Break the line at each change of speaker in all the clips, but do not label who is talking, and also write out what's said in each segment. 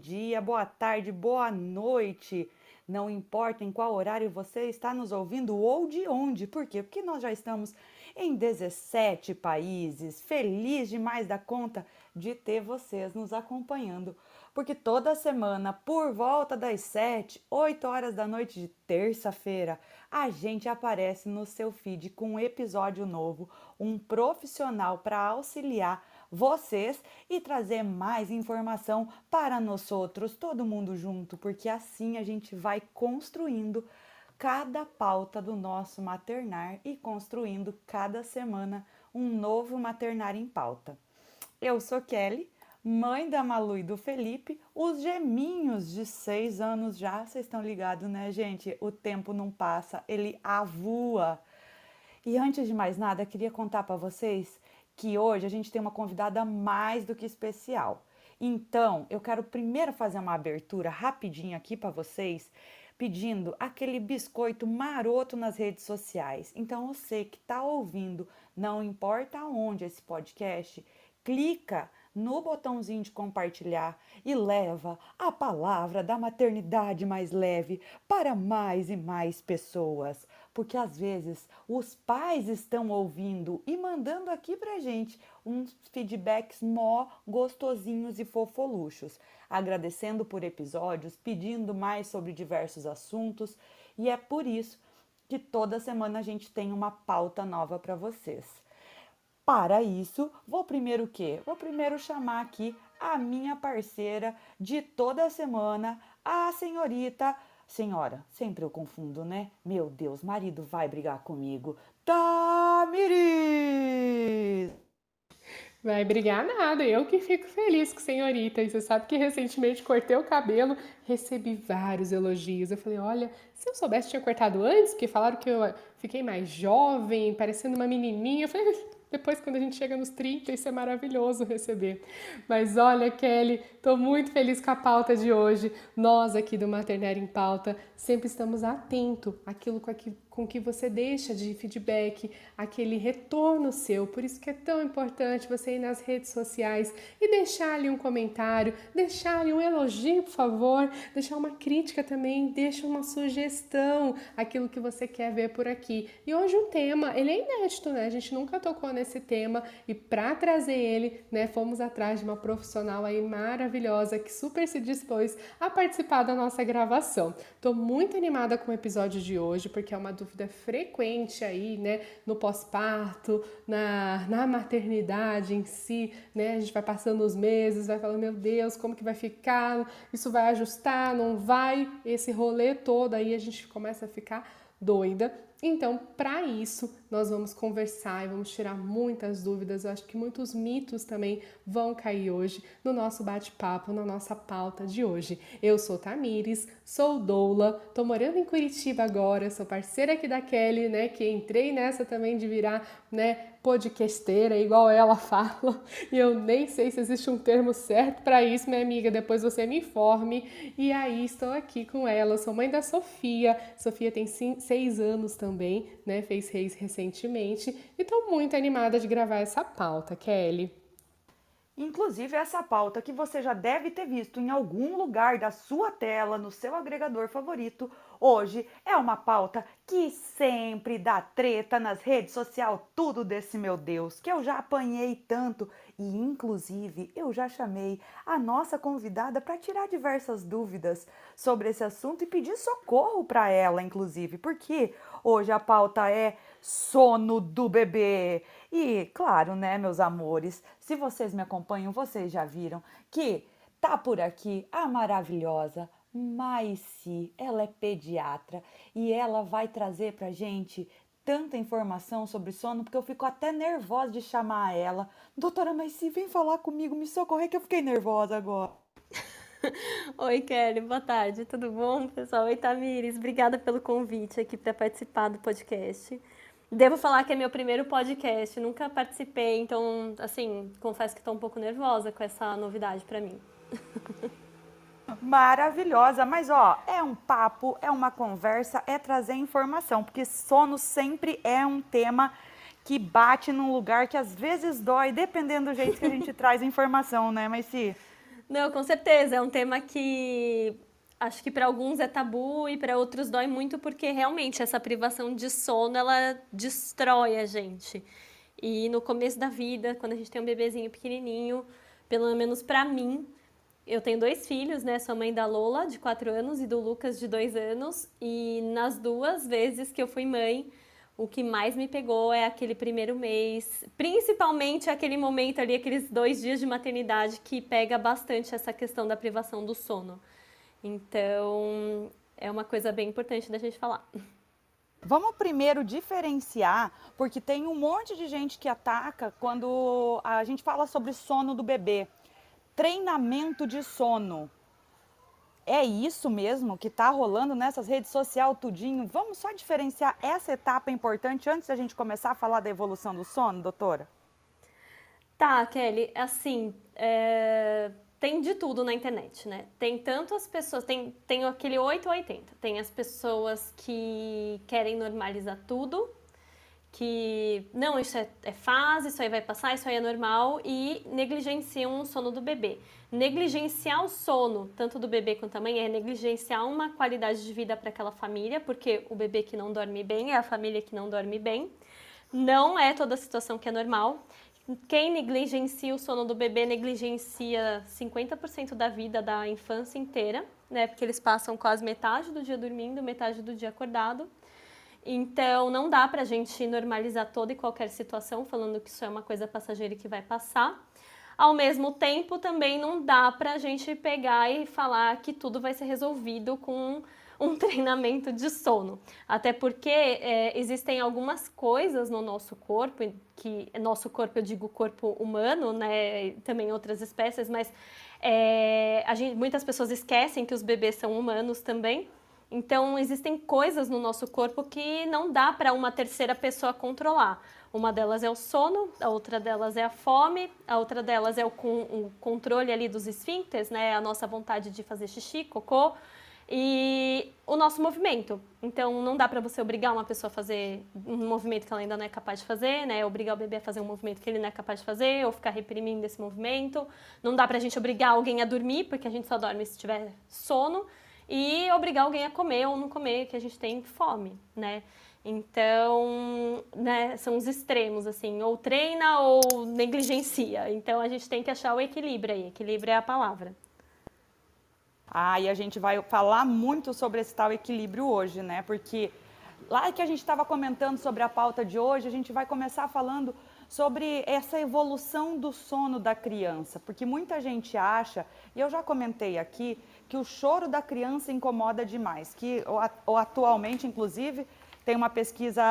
dia, boa tarde, boa noite. Não importa em qual horário você está nos ouvindo ou de onde. Por quê? Porque nós já estamos em 17 países. Feliz demais da conta de ter vocês nos acompanhando. Porque toda semana, por volta das 7, 8 horas da noite de terça-feira, a gente aparece no seu feed com um episódio novo, um profissional para auxiliar vocês e trazer mais informação para nós outros, todo mundo junto, porque assim a gente vai construindo cada pauta do nosso maternar e construindo cada semana um novo maternar em pauta. Eu sou Kelly, mãe da Malu e do Felipe, os geminhos de seis anos já, vocês estão ligados, né, gente? O tempo não passa, ele avua. E antes de mais nada, queria contar para vocês que hoje a gente tem uma convidada mais do que especial. Então, eu quero primeiro fazer uma abertura rapidinho aqui para vocês, pedindo aquele biscoito maroto nas redes sociais. Então, você que está ouvindo, não importa onde esse podcast, clica no botãozinho de compartilhar e leva a palavra da maternidade mais leve para mais e mais pessoas. Porque às vezes os pais estão ouvindo e mandando aqui pra gente uns feedbacks mó gostosinhos e fofoluchos, agradecendo por episódios, pedindo mais sobre diversos assuntos, e é por isso que toda semana a gente tem uma pauta nova para vocês. Para isso, vou primeiro o quê? Vou primeiro chamar aqui a minha parceira de toda semana, a senhorita. Senhora, sempre eu confundo, né? Meu Deus, marido vai brigar comigo. Tamiris!
Vai brigar nada, eu que fico feliz com senhorita. E você sabe que recentemente cortei o cabelo, recebi vários elogios. Eu falei, olha, se eu soubesse tinha cortado antes, porque falaram que eu fiquei mais jovem, parecendo uma menininha. Eu falei, depois, quando a gente chega nos 30, isso é maravilhoso receber. Mas olha, Kelly, estou muito feliz com a pauta de hoje. Nós aqui do Maternário em Pauta sempre estamos atentos àquilo com que com que você deixa de feedback, aquele retorno seu. Por isso que é tão importante você ir nas redes sociais e deixar ali um comentário, deixar ali um elogio, por favor, deixar uma crítica também, deixa uma sugestão, aquilo que você quer ver por aqui. E hoje o tema, ele é inédito, né? A gente nunca tocou nesse tema e para trazer ele, né, fomos atrás de uma profissional aí maravilhosa que super se dispôs a participar da nossa gravação. Tô muito animada com o episódio de hoje porque é uma dúvida frequente aí, né, no pós-parto, na, na maternidade em si, né, a gente vai passando os meses, vai falando, meu Deus, como que vai ficar, isso vai ajustar, não vai, esse rolê todo aí a gente começa a ficar doida. Então, para isso, nós vamos conversar e vamos tirar muitas dúvidas. Eu acho que muitos mitos também vão cair hoje no nosso bate-papo, na nossa pauta de hoje. Eu sou Tamires, sou doula, tô morando em Curitiba agora, sou parceira aqui da Kelly, né, que entrei nessa também de virar, né, podcasteira, igual ela fala, e eu nem sei se existe um termo certo para isso, minha amiga, depois você me informe. E aí estou aqui com ela, sou mãe da Sofia. Sofia tem seis anos também, né? Fez reis recentemente e estou muito animada de gravar essa pauta, Kelly.
Inclusive, essa pauta que você já deve ter visto em algum lugar da sua tela, no seu agregador favorito, hoje é uma pauta que sempre dá treta nas redes sociais, tudo desse meu Deus, que eu já apanhei tanto e, inclusive, eu já chamei a nossa convidada para tirar diversas dúvidas sobre esse assunto e pedir socorro para ela, inclusive, porque hoje a pauta é sono do bebê. E, claro, né, meus amores, se vocês me acompanham, vocês já viram que tá por aqui a maravilhosa Maici. Ela é pediatra e ela vai trazer pra gente tanta informação sobre sono, porque eu fico até nervosa de chamar ela. Doutora Maici, vem falar comigo, me socorrer que eu fiquei nervosa agora.
Oi, Kelly, boa tarde, tudo bom, pessoal? Oi, Tamires, obrigada pelo convite aqui para participar do podcast. Devo falar que é meu primeiro podcast, nunca participei, então, assim, confesso que estou um pouco nervosa com essa novidade para mim.
Maravilhosa, mas ó, é um papo, é uma conversa, é trazer informação, porque sono sempre é um tema que bate num lugar que às vezes dói, dependendo do jeito que a gente traz informação, né, mas se
Não, com certeza. É um tema que acho que para alguns é tabu e para outros dói muito porque realmente essa privação de sono ela destrói a gente. E no começo da vida, quando a gente tem um bebezinho pequenininho, pelo menos para mim, eu tenho dois filhos, né? Sou mãe da Lola, de 4 anos, e do Lucas, de 2 anos. E nas duas vezes que eu fui mãe, o que mais me pegou é aquele primeiro mês, principalmente aquele momento ali, aqueles dois dias de maternidade, que pega bastante essa questão da privação do sono. Então, é uma coisa bem importante da gente falar.
Vamos primeiro diferenciar, porque tem um monte de gente que ataca quando a gente fala sobre sono do bebê treinamento de sono. É isso mesmo que está rolando nessas redes sociais tudinho? Vamos só diferenciar essa etapa importante antes da gente começar a falar da evolução do sono, doutora?
Tá, Kelly, assim, é... tem de tudo na internet, né? Tem tanto as pessoas, tem, tem aquele 8 ou 80, tem as pessoas que querem normalizar tudo, que não, isso é, é, fase, isso aí vai passar, isso aí é normal e negligenciam o sono do bebê. Negligenciar o sono, tanto do bebê quanto da mãe, é negligenciar uma qualidade de vida para aquela família, porque o bebê que não dorme bem é a família que não dorme bem. Não é toda situação que é normal. Quem negligencia o sono do bebê negligencia 50% da vida da infância inteira, né? Porque eles passam quase metade do dia dormindo, metade do dia acordado. Então, não dá para a gente normalizar toda e qualquer situação, falando que isso é uma coisa passageira e que vai passar. Ao mesmo tempo, também não dá para a gente pegar e falar que tudo vai ser resolvido com um treinamento de sono. Até porque é, existem algumas coisas no nosso corpo, que nosso corpo, eu digo corpo humano, né, também outras espécies, mas é, gente, muitas pessoas esquecem que os bebês são humanos também. Então, existem coisas no nosso corpo que não dá para uma terceira pessoa controlar. Uma delas é o sono, a outra delas é a fome, a outra delas é o, com, o controle ali dos esfíncteres, né? A nossa vontade de fazer xixi, cocô e o nosso movimento. Então, não dá para você obrigar uma pessoa a fazer um movimento que ela ainda não é capaz de fazer, né? Obrigar o bebê a fazer um movimento que ele não é capaz de fazer, ou ficar reprimindo esse movimento. Não dá para a gente obrigar alguém a dormir, porque a gente só dorme se tiver sono e obrigar alguém a comer ou não comer, que a gente tem fome, né? Então, né, são os extremos, assim, ou treina ou negligencia. Então, a gente tem que achar o equilíbrio aí. Equilíbrio é a palavra.
Ah, e a gente vai falar muito sobre esse tal equilíbrio hoje, né? Porque lá que a gente estava comentando sobre a pauta de hoje, a gente vai começar falando sobre essa evolução do sono da criança, porque muita gente acha, e eu já comentei aqui, que o choro da criança incomoda demais, que ou, atualmente, inclusive, tem uma pesquisa,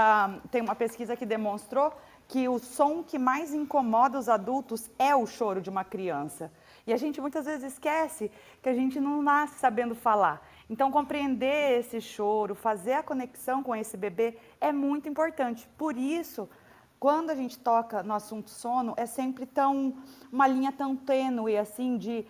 tem uma pesquisa que demonstrou que o som que mais incomoda os adultos é o choro de uma criança. E a gente muitas vezes esquece que a gente não nasce sabendo falar. Então, compreender esse choro, fazer a conexão com esse bebê é muito importante. Por isso, quando a gente toca no assunto sono, é sempre tão uma linha tão tênue assim de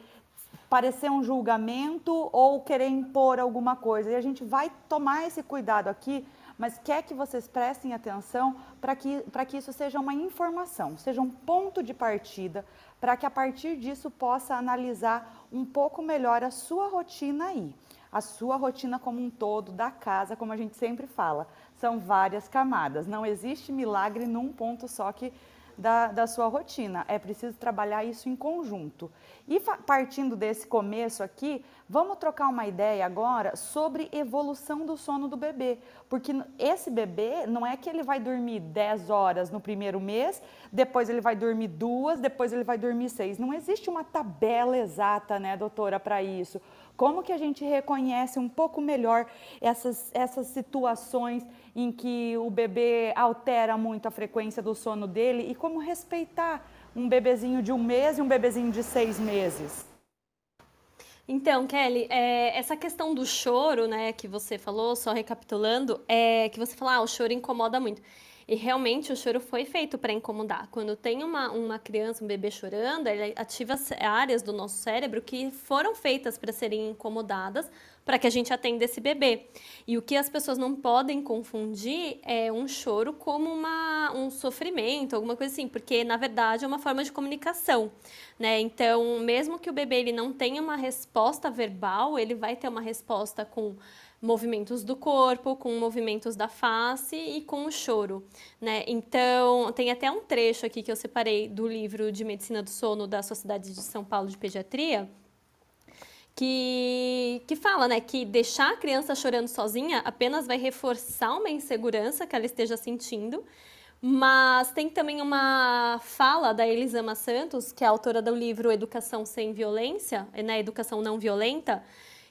parecer um julgamento ou querer impor alguma coisa. E a gente vai tomar esse cuidado aqui, mas quer que vocês prestem atenção para que, que isso seja uma informação, seja um ponto de partida, para que a partir disso possa analisar um pouco melhor a sua rotina aí. A sua rotina como um todo, da casa, como a gente sempre fala, são várias camadas. Não existe milagre num ponto só que da, da sua rotina. É preciso trabalhar isso em conjunto. E partindo desse começo aqui, vamos trocar uma ideia agora sobre evolução do sono do bebê. Porque esse bebê não é que ele vai dormir 10 horas no primeiro mês, depois ele vai dormir duas, depois ele vai dormir seis. Não existe uma tabela exata, né, doutora, para isso. Como que a gente reconhece um pouco melhor essas, essas situações em que o bebê altera muito a frequência do sono dele e como respeitar um bebezinho de um mês e um bebezinho de seis meses?
Então, Kelly, é, essa questão do choro, né, que você falou, só recapitulando, é que você falou, ah, o choro incomoda muito. E realmente o choro foi feito para incomodar. Quando tem uma, uma criança, um bebê chorando, ele ativa áreas do nosso cérebro que foram feitas para serem incomodadas para que a gente atenda esse bebê. E o que as pessoas não podem confundir é um choro como uma, um sofrimento, alguma coisa assim, porque na verdade é uma forma de comunicação, né? Então, mesmo que o bebê ele não tenha uma resposta verbal, ele vai ter uma resposta com movimentos do corpo, com movimentos da face e com o choro, né? Então, tem até um trecho aqui que eu separei do livro de Medicina do Sono da Sociedade de São Paulo de Pediatria, que, que fala né, que deixar a criança chorando sozinha apenas vai reforçar uma insegurança que ela esteja sentindo. Mas tem também uma fala da Elisama Santos, que é autora do livro Educação Sem Violência, né, Educação Não Violenta,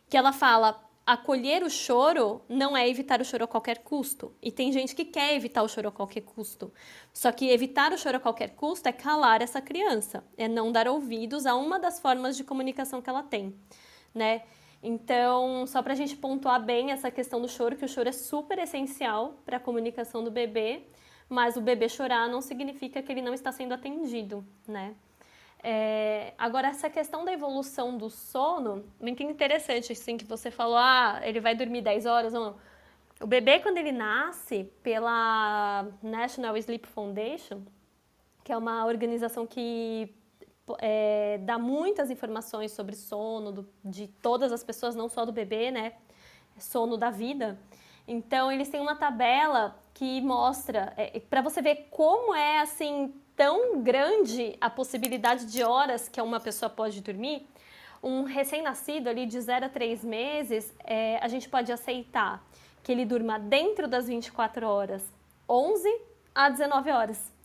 que ela fala: acolher o choro não é evitar o choro a qualquer custo. E tem gente que quer evitar o choro a qualquer custo. Só que evitar o choro a qualquer custo é calar essa criança, é não dar ouvidos a uma das formas de comunicação que ela tem né? Então, só para a gente pontuar bem essa questão do choro, que o choro é super essencial para a comunicação do bebê, mas o bebê chorar não significa que ele não está sendo atendido, né? É, agora, essa questão da evolução do sono, muito interessante, assim, que você falou, ah, ele vai dormir 10 horas não. O bebê, quando ele nasce pela National Sleep Foundation, que é uma organização que é, dá muitas informações sobre sono do, de todas as pessoas, não só do bebê, né? Sono da vida. Então, eles têm uma tabela que mostra, é, para você ver como é assim tão grande a possibilidade de horas que uma pessoa pode dormir. Um recém-nascido ali de 0 a 3 meses, é, a gente pode aceitar que ele durma dentro das 24 horas 11 a 19 horas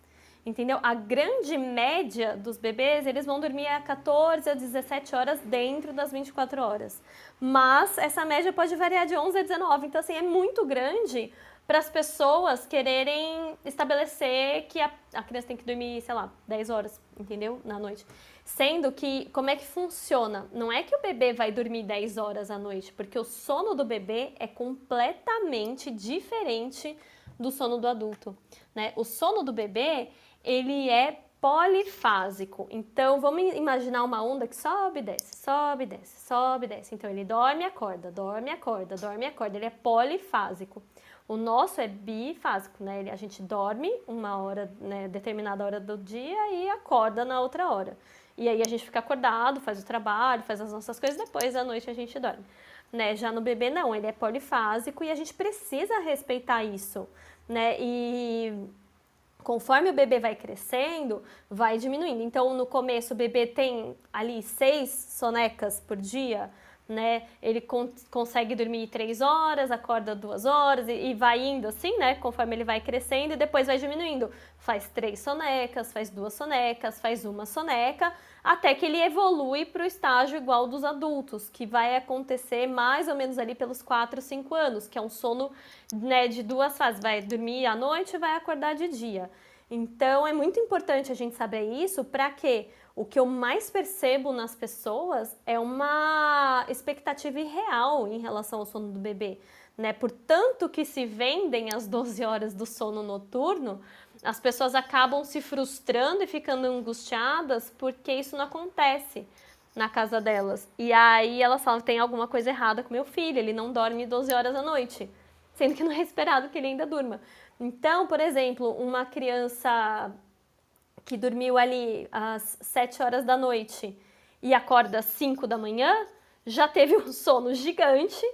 entendeu? A grande média dos bebês, eles vão dormir a 14 a 17 horas dentro das 24 horas. Mas essa média pode variar de 11 a 19, então assim, é muito grande para as pessoas quererem estabelecer que a, a criança tem que dormir, sei lá, 10 horas, entendeu? Na noite. Sendo que, como é que funciona? Não é que o bebê vai dormir 10 horas à noite, porque o sono do bebê é completamente diferente do sono do adulto, né? O sono do bebê, ele é polifásico. Então, vamos imaginar uma onda que sobe, desce, sobe, desce, sobe, desce. Então, ele dorme, acorda, dorme, acorda, dorme, acorda. Ele é polifásico. O nosso é bifásico, né? A gente dorme uma hora, né, determinada hora do dia e acorda na outra hora. E aí a gente fica acordado, faz o trabalho, faz as nossas coisas, depois à noite a gente dorme. Né? Já no bebê não, ele é polifásico e a gente precisa respeitar isso, né? E conforme o bebê vai crescendo, vai diminuindo. Então, no começo, o bebê tem ali seis sonecas por dia, né? Ele con consegue dormir três horas, acorda duas horas e, e, vai indo assim, né? Conforme ele vai crescendo e depois vai diminuindo. Faz três sonecas, faz duas sonecas, faz uma soneca, até que ele evolui para o estágio igual dos adultos, que vai acontecer mais ou menos ali pelos quatro, cinco anos, que é um sono né, de duas fases. Vai dormir à noite e vai acordar de dia. Então é muito importante a gente saber isso para que o que eu mais percebo nas pessoas é uma expectativa irreal em relação ao sono do bebê. Né? Por tanto que se vendem as 12 horas do sono noturno, as pessoas acabam se frustrando e ficando angustiadas porque isso não acontece na casa delas. E aí elas falam: tem alguma coisa errada com meu filho, ele não dorme 12 horas à noite, sendo que não é esperado que ele ainda durma. Então, por exemplo, uma criança que dormiu ali às 7 horas da noite e acorda às 5 da manhã, já teve um sono gigante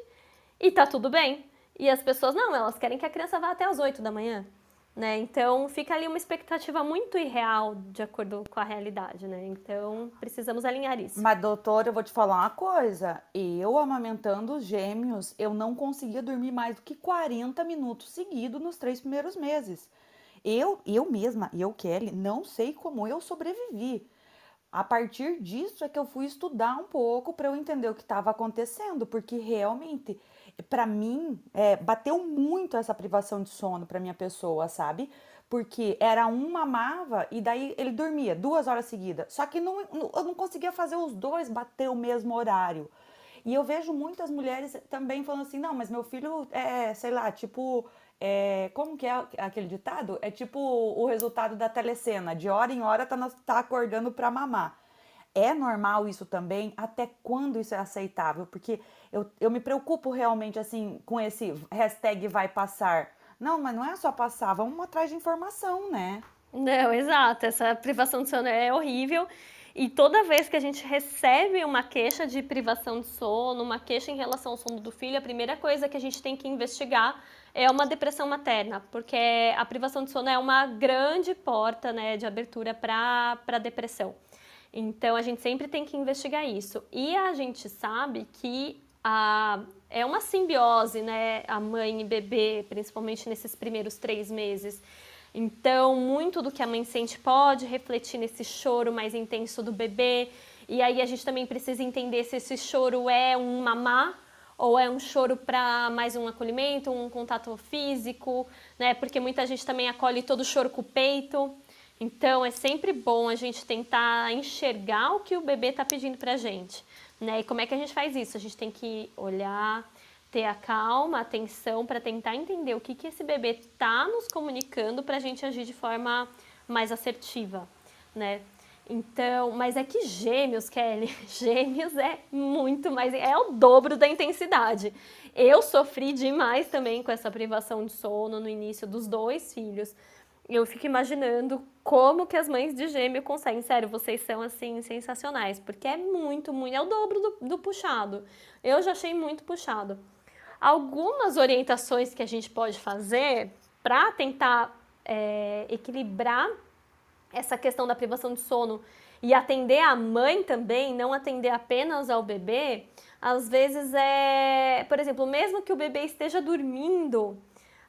e tá tudo bem. E as pessoas, não, elas querem que a criança vá até às 8 da manhã. Né? Então fica ali uma expectativa muito irreal de acordo com a realidade, né? Então precisamos alinhar isso.
Mas doutora, eu vou te falar uma coisa. Eu amamentando os gêmeos, eu não conseguia dormir mais do que 40 minutos seguidos nos três primeiros meses. Eu, eu mesma, eu Kelly, não sei como eu sobrevivi. A partir disso é que eu fui estudar um pouco para eu entender o que estava acontecendo, porque realmente para mim, é, bateu muito essa privação de sono para minha pessoa, sabe? Porque era um mamava e daí ele dormia duas horas seguidas. Só que não, eu não conseguia fazer os dois bater o mesmo horário. E eu vejo muitas mulheres também falando assim: não, mas meu filho é, sei lá, tipo, é, como que é aquele ditado? É tipo o resultado da telecena: de hora em hora tá, tá acordando para mamar. É normal isso também? Até quando isso é aceitável? Porque eu, eu me preocupo realmente assim com esse hashtag vai passar. Não, mas não é só passar, vamos atrás de informação, né?
Não, exato. Essa privação de sono é horrível. E toda vez que a gente recebe uma queixa de privação de sono, uma queixa em relação ao sono do filho, a primeira coisa que a gente tem que investigar é uma depressão materna, porque a privação de sono é uma grande porta né, de abertura para a depressão. Então a gente sempre tem que investigar isso. E a gente sabe que a, é uma simbiose, né? A mãe e bebê, principalmente nesses primeiros três meses. Então, muito do que a mãe sente pode refletir nesse choro mais intenso do bebê. E aí a gente também precisa entender se esse choro é um mamá ou é um choro para mais um acolhimento, um contato físico, né? Porque muita gente também acolhe todo choro com o peito. Então é sempre bom a gente tentar enxergar o que o bebê está pedindo para a gente, né? E como é que a gente faz isso? A gente tem que olhar, ter a calma, a atenção para tentar entender o que, que esse bebê está nos comunicando para a gente agir de forma mais assertiva, né? Então, mas é que gêmeos, Kelly, gêmeos é muito mais, é o dobro da intensidade. Eu sofri demais também com essa privação de sono no início dos dois filhos. Eu fico imaginando como que as mães de gêmeo conseguem. Sério, vocês são assim sensacionais, porque é muito, muito, é o dobro do, do puxado. Eu já achei muito puxado. Algumas orientações que a gente pode fazer para tentar é, equilibrar essa questão da privação de sono e atender a mãe também, não atender apenas ao bebê, às vezes é, por exemplo, mesmo que o bebê esteja dormindo,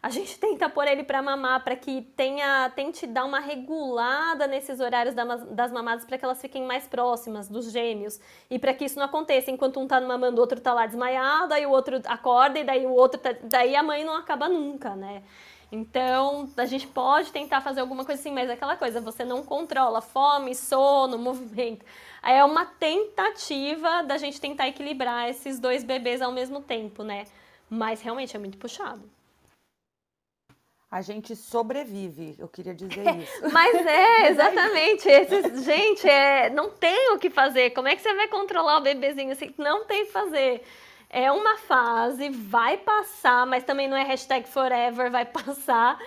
a gente tenta pôr ele para mamar para que tenha tente dar uma regulada nesses horários das mamadas para que elas fiquem mais próximas dos gêmeos e para que isso não aconteça. Enquanto um tá mamando o outro tá lá desmaiado aí o outro acorda e daí o outro tá, daí a mãe não acaba nunca né então, a gente pode tentar fazer alguma coisa assim, mas é aquela coisa, você não controla fome, sono, movimento. É uma tentativa da gente tentar equilibrar esses dois bebês ao mesmo tempo, né? Mas realmente é muito puxado.
A gente sobrevive, eu queria dizer isso.
Mas é, exatamente. Esses, gente, é, não tem o que fazer. Como é que você vai controlar o bebezinho assim? Não tem o que fazer é uma fase, vai passar, mas também não é hashtag forever, vai passar.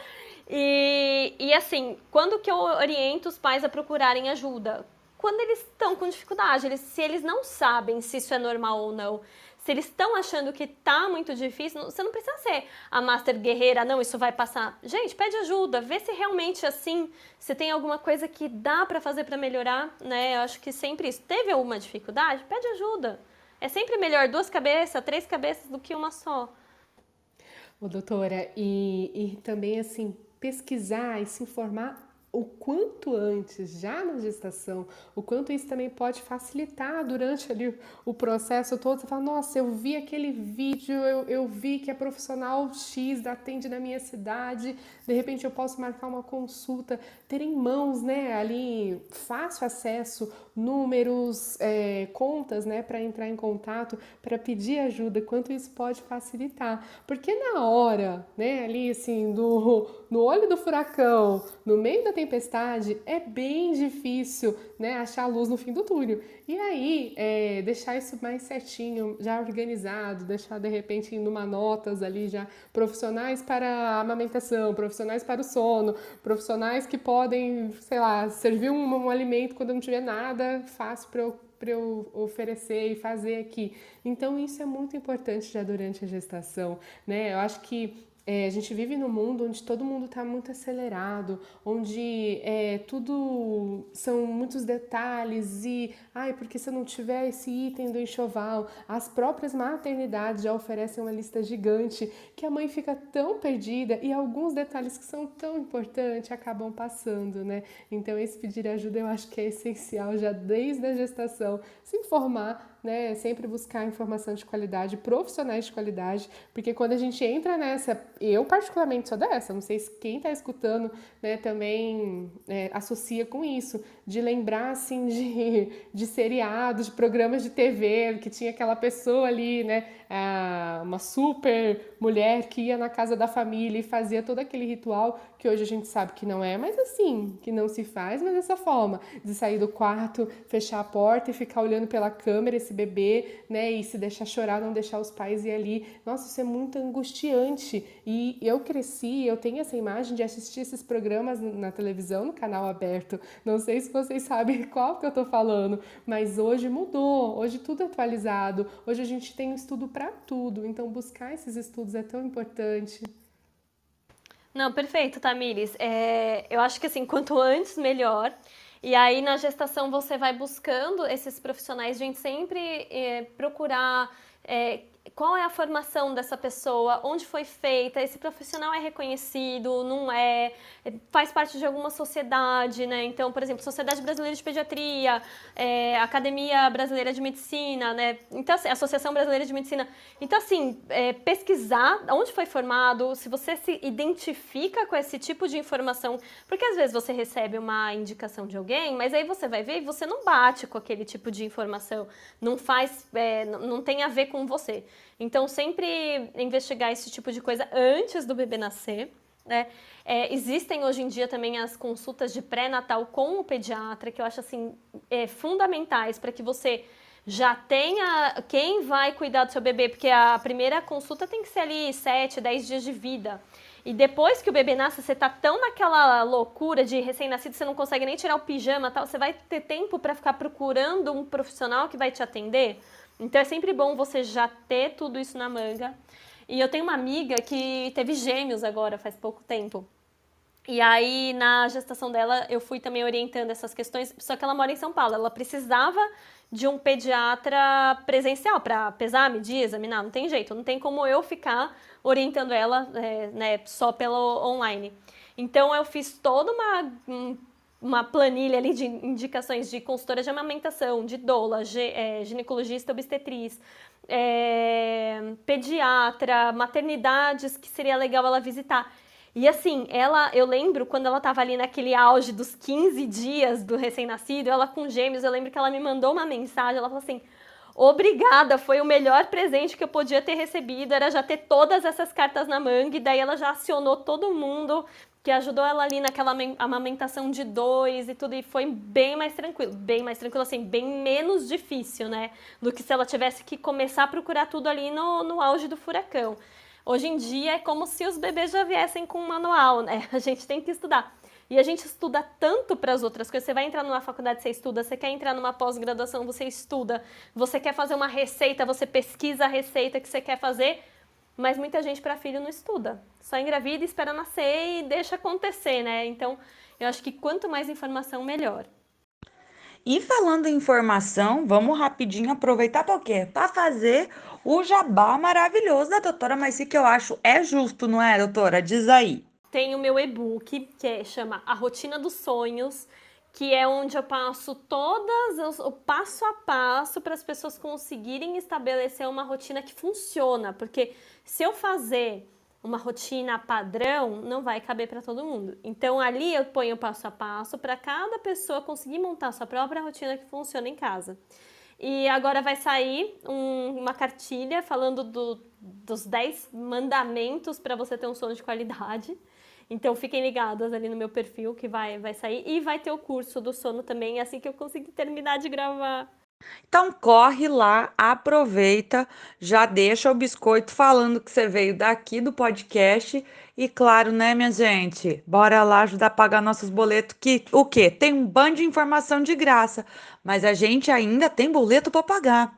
E, e assim, quando que eu oriento os pais a procurarem ajuda? Quando eles estão com dificuldade, eles, se eles não sabem se isso é normal ou não, se eles estão achando que tá muito difícil, você não precisa ser a master guerreira, não, isso vai passar. Gente, pede ajuda, vê se realmente assim, se tem alguma coisa que dá para fazer para melhorar, né? Eu acho que sempre isso. Teve alguma dificuldade? Pede ajuda. É sempre melhor duas cabeças, três cabeças do que uma só.
Ô, doutora, e, e também assim, pesquisar e se informar o quanto antes, já na gestação, o quanto isso também pode facilitar durante ali o processo todo. Você fala, nossa, eu vi aquele vídeo, eu, eu vi que a profissional X atende na minha cidade, de repente eu posso marcar uma consulta, ter em mãos, né, ali fácil acesso, números, é, contas, né, para entrar em contato, para pedir ajuda, quanto isso pode facilitar. Porque na hora, né, ali assim, do, no olho do furacão, no meio da tempestade, é bem difícil, né, achar a luz no fim do túnel. E aí, é, deixar isso mais certinho, já organizado, deixar de repente numa notas ali já profissionais para a amamentação, profissionais para o sono, profissionais que podem, sei lá, servir um, um alimento quando não tiver nada fácil para eu para eu oferecer e fazer aqui. Então isso é muito importante já durante a gestação, né? Eu acho que é, a gente vive num mundo onde todo mundo está muito acelerado, onde é, tudo são muitos detalhes e, ai, porque se eu não tiver esse item do enxoval, as próprias maternidades já oferecem uma lista gigante que a mãe fica tão perdida e alguns detalhes que são tão importantes acabam passando, né? Então, esse pedir ajuda eu acho que é essencial já desde a gestação, se informar né? Sempre buscar informação de qualidade, profissionais de qualidade, porque quando a gente entra nessa, eu particularmente sou dessa, não sei se quem está escutando, né, também é, associa com isso, de lembrar assim de, de seriados, de programas de TV, que tinha aquela pessoa ali, né, uma super mulher que ia na casa da família e fazia todo aquele ritual que hoje a gente sabe que não é, mas assim, que não se faz, mas dessa forma, de sair do quarto, fechar a porta e ficar olhando pela câmera esse bebê, né, e se deixar chorar, não deixar os pais ir ali. Nossa, isso é muito angustiante. E eu cresci, eu tenho essa imagem de assistir esses programas na televisão, no canal aberto. Não sei se vocês sabem qual que eu tô falando, mas hoje mudou. Hoje tudo é atualizado. Hoje a gente tem um estudo para tudo. Então buscar esses estudos é tão importante.
Não, perfeito, Tamires. É, eu acho que assim, quanto antes, melhor. E aí, na gestação, você vai buscando esses profissionais, gente sempre é, procurar é, qual é a formação dessa pessoa, onde foi feita, esse profissional é reconhecido, não é, faz parte de alguma sociedade, né? Então, por exemplo, Sociedade Brasileira de Pediatria, é, Academia Brasileira de Medicina, né? Então, assim, Associação Brasileira de Medicina. Então, assim, é, pesquisar onde foi formado, se você se identifica com esse tipo de informação, porque às vezes você recebe uma indicação de alguém, mas aí você vai ver e você não bate com aquele tipo de informação, não faz, é, não tem a ver com você. Então, sempre investigar esse tipo de coisa antes do bebê nascer. Né? É, existem hoje em dia também as consultas de pré-natal com o pediatra, que eu acho assim é, fundamentais para que você já tenha quem vai cuidar do seu bebê, porque a primeira consulta tem que ser ali 7, 10 dias de vida. E depois que o bebê nasce, você tá tão naquela loucura de recém-nascido, você não consegue nem tirar o pijama, tal, você vai ter tempo para ficar procurando um profissional que vai te atender? Então é sempre bom você já ter tudo isso na manga. E eu tenho uma amiga que teve gêmeos agora, faz pouco tempo. E aí, na gestação dela, eu fui também orientando essas questões, só que ela mora em São Paulo. Ela precisava de um pediatra presencial para pesar, medir, examinar. Não tem jeito, não tem como eu ficar orientando ela é, né, só pelo online. Então, eu fiz toda uma uma planilha ali de indicações de consultora de amamentação, de doula, é, ginecologista obstetriz, é, pediatra, maternidades que seria legal ela visitar. E assim, ela, eu lembro quando ela estava ali naquele auge dos 15 dias do recém-nascido, ela com gêmeos, eu lembro que ela me mandou uma mensagem, ela falou assim: Obrigada, foi o melhor presente que eu podia ter recebido, era já ter todas essas cartas na manga, e daí ela já acionou todo mundo que ajudou ela ali naquela amamentação de dois e tudo, e foi bem mais tranquilo, bem mais tranquilo, assim, bem menos difícil, né, do que se ela tivesse que começar a procurar tudo ali no, no auge do furacão. Hoje em dia é como se os bebês já viessem com um manual, né, a gente tem que estudar. E a gente estuda tanto para as outras coisas. Você vai entrar numa faculdade, você estuda. Você quer entrar numa pós-graduação, você estuda. Você quer fazer uma receita, você pesquisa a receita que você quer fazer mas muita gente para filho não estuda. Só engravida, espera nascer e deixa acontecer, né? Então, eu acho que quanto mais informação, melhor.
E falando em informação, vamos rapidinho aproveitar para o quê? Para fazer o jabá maravilhoso da doutora Maici, que eu acho é justo, não é, doutora? Diz aí.
Tem o meu e-book, que é, chama A Rotina dos Sonhos que é onde eu passo todas o passo a passo para as pessoas conseguirem estabelecer uma rotina que funciona, porque se eu fazer uma rotina padrão, não vai caber para todo mundo. Então ali eu ponho passo a passo para cada pessoa conseguir montar sua própria rotina que funciona em casa. E agora vai sair um, uma cartilha falando do, dos 10 mandamentos para você ter um sono de qualidade. Então fiquem ligadas ali no meu perfil que vai, vai sair. E vai ter o curso do sono também, assim que eu conseguir terminar de gravar.
Então corre lá, aproveita, já deixa o biscoito falando que você veio daqui do podcast e claro, né, minha gente, bora lá ajudar a pagar nossos boletos que o quê? Tem um bando de informação de graça, mas a gente ainda tem boleto para pagar.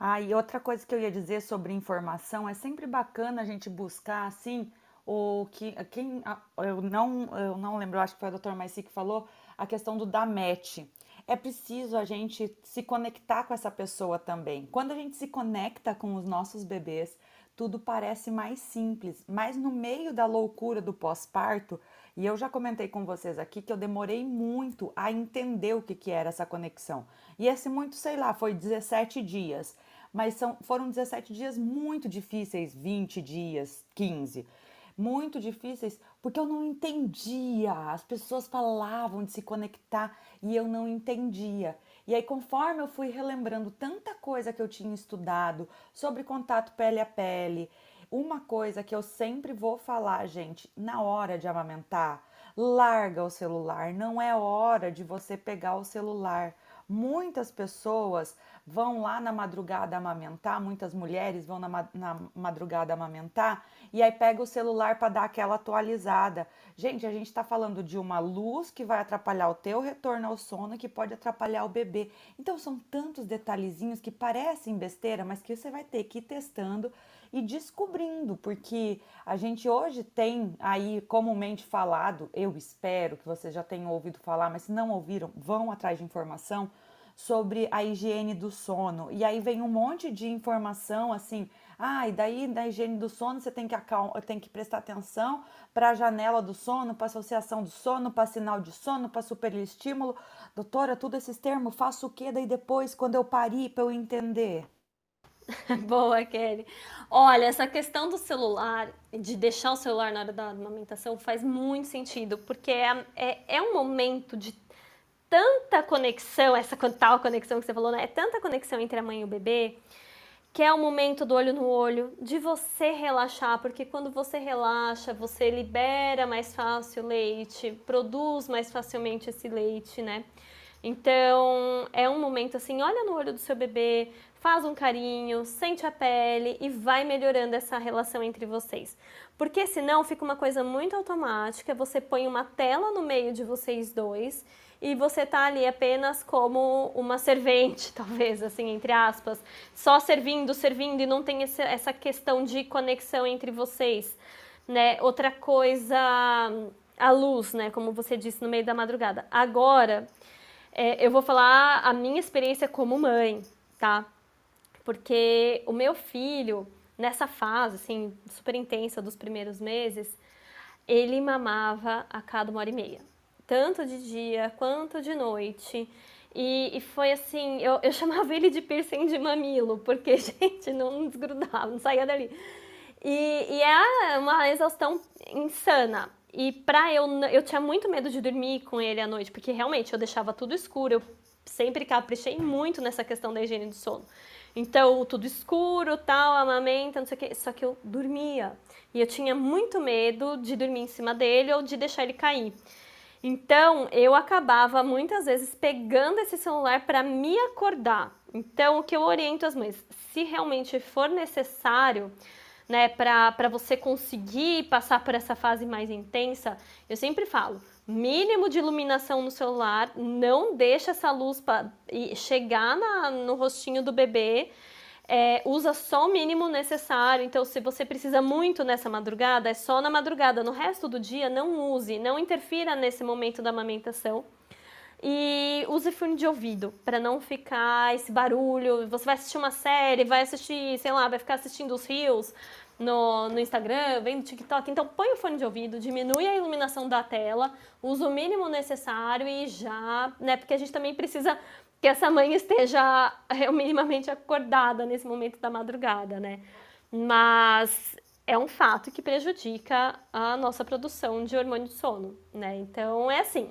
Ah, e outra coisa que eu ia dizer sobre informação, é sempre bacana a gente buscar assim o que quem eu não eu não lembro, acho que foi a doutora Maici que falou a questão do da match. É preciso a gente se conectar com essa pessoa também. Quando a gente se conecta com os nossos bebês, tudo parece mais simples, mas no meio da loucura do pós-parto, e eu já comentei com vocês aqui que eu demorei muito a entender o que, que era essa conexão. E esse muito, sei lá, foi 17 dias, mas são, foram 17 dias muito difíceis 20 dias, 15 muito difíceis porque eu não entendia. As pessoas falavam de se conectar e eu não entendia. E aí, conforme eu fui relembrando tanta coisa que eu tinha estudado sobre contato pele a pele, uma coisa que eu sempre vou falar, gente, na hora de amamentar, larga o celular. Não é hora de você pegar o celular. Muitas pessoas vão lá na madrugada amamentar, muitas mulheres vão na, na madrugada amamentar e aí pega o celular para dar aquela atualizada. Gente, a gente está falando de uma luz que vai atrapalhar o teu retorno ao sono, que pode atrapalhar o bebê. Então são tantos detalhezinhos que parecem besteira, mas que você vai ter que ir testando e descobrindo, porque a gente hoje tem aí comumente falado, eu espero que vocês já tenham ouvido falar, mas se não ouviram, vão atrás de informação sobre a higiene do sono. E aí vem um monte de informação assim, ah, e daí na higiene do sono você tem que, tem que prestar atenção para a janela do sono, para associação do sono, para sinal de sono, para superestímulo. Doutora, tudo esses termos, faço o que daí depois, quando eu parir, para eu entender?
Boa, Kelly. Olha, essa questão do celular, de deixar o celular na hora da amamentação, faz muito sentido, porque é, é, é um momento de tanta conexão, essa tal conexão que você falou, né? É tanta conexão entre a mãe e o bebê, que é o momento do olho no olho, de você relaxar, porque quando você relaxa, você libera mais fácil o leite, produz mais facilmente esse leite, né? Então, é um momento assim, olha no olho do seu bebê, faz um carinho, sente a pele e vai melhorando essa relação entre vocês. Porque senão fica uma coisa muito automática, você põe uma tela no meio de vocês dois e você tá ali apenas como uma servente, talvez, assim, entre aspas, só servindo, servindo e não tem esse, essa questão de conexão entre vocês, né? Outra coisa, a luz, né? Como você disse, no meio da madrugada. Agora, é, eu vou falar a minha experiência como mãe, tá? Porque o meu filho, nessa fase, assim, super intensa dos primeiros meses, ele mamava a cada uma hora e meia. Tanto de dia quanto de noite. E, e, foi assim, eu, eu chamava ele de piercing de mamilo, porque, gente, não desgrudava, não saía dali. E, e é uma exaustão insana. E pra eu, eu tinha muito medo de dormir com ele à noite, porque realmente eu deixava tudo escuro, eu sempre caprichei muito nessa questão da higiene do sono. Então, tudo escuro, tal, amamenta, não sei o quê, só que eu dormia. E eu tinha muito medo de dormir em cima dele ou de deixar ele cair. Então, eu acabava muitas vezes pegando esse celular para me acordar. Então, o que eu oriento as mães, se realmente for necessário, né, para você conseguir passar por essa fase mais intensa, eu sempre falo, mínimo de iluminação no celular, não deixa essa luz chegar na, no rostinho do bebê, é, usa só o mínimo necessário. Então, se você precisa muito nessa madrugada, é só na madrugada. No resto do dia, não use, não interfira nesse momento da amamentação. E use fone de ouvido para não ficar esse barulho. Você vai assistir uma série, vai assistir, sei lá, vai ficar assistindo os rios no, no Instagram, vendo TikTok. Então põe o fone de ouvido, diminui a iluminação da tela, usa o mínimo necessário e já, né? Porque a gente também precisa que essa mãe esteja é, minimamente acordada nesse momento da madrugada, né? Mas é um fato que prejudica a nossa produção de hormônio de sono, né? Então é assim,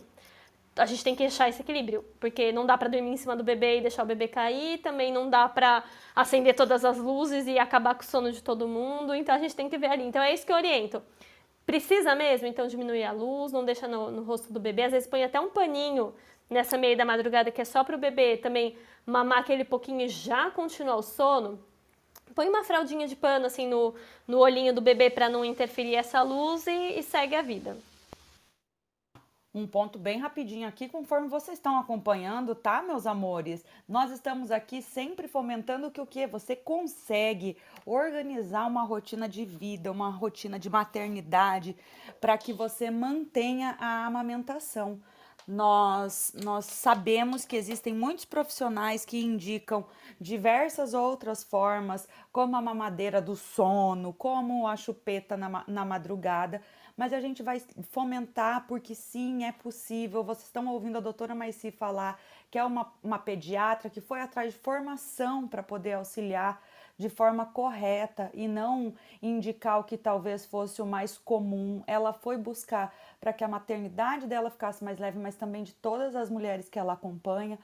a gente tem que achar esse equilíbrio, porque não dá para dormir em cima do bebê e deixar o bebê cair, também não dá para acender todas as luzes e acabar com o sono de todo mundo, então a gente tem que ver ali. Então é isso que eu oriento. Precisa mesmo, então diminuir a luz, não deixa no, no rosto do bebê, às vezes põe até um paninho nessa meia da madrugada que é só para o bebê também mamar aquele pouquinho e já continuar o sono. Põe uma fraldinha de pano assim no, no olhinho do bebê para não interferir essa luz e, e segue a vida
um ponto bem rapidinho aqui, conforme vocês estão acompanhando, tá, meus amores? Nós estamos aqui sempre fomentando que o que você consegue organizar uma rotina de vida, uma rotina de maternidade, para que você mantenha a amamentação. nós, nós sabemos que existem muitos profissionais que indicam diversas outras formas, como a mamadeira do sono, como a chupeta na, na madrugada, mas a gente vai fomentar porque sim, é possível. Vocês estão ouvindo a doutora Maici falar que é uma, uma pediatra que foi atrás de formação para poder auxiliar de forma correta e não indicar o que talvez fosse o mais comum. Ela foi buscar para que a maternidade dela ficasse mais leve, mas também de todas as mulheres que ela acompanha.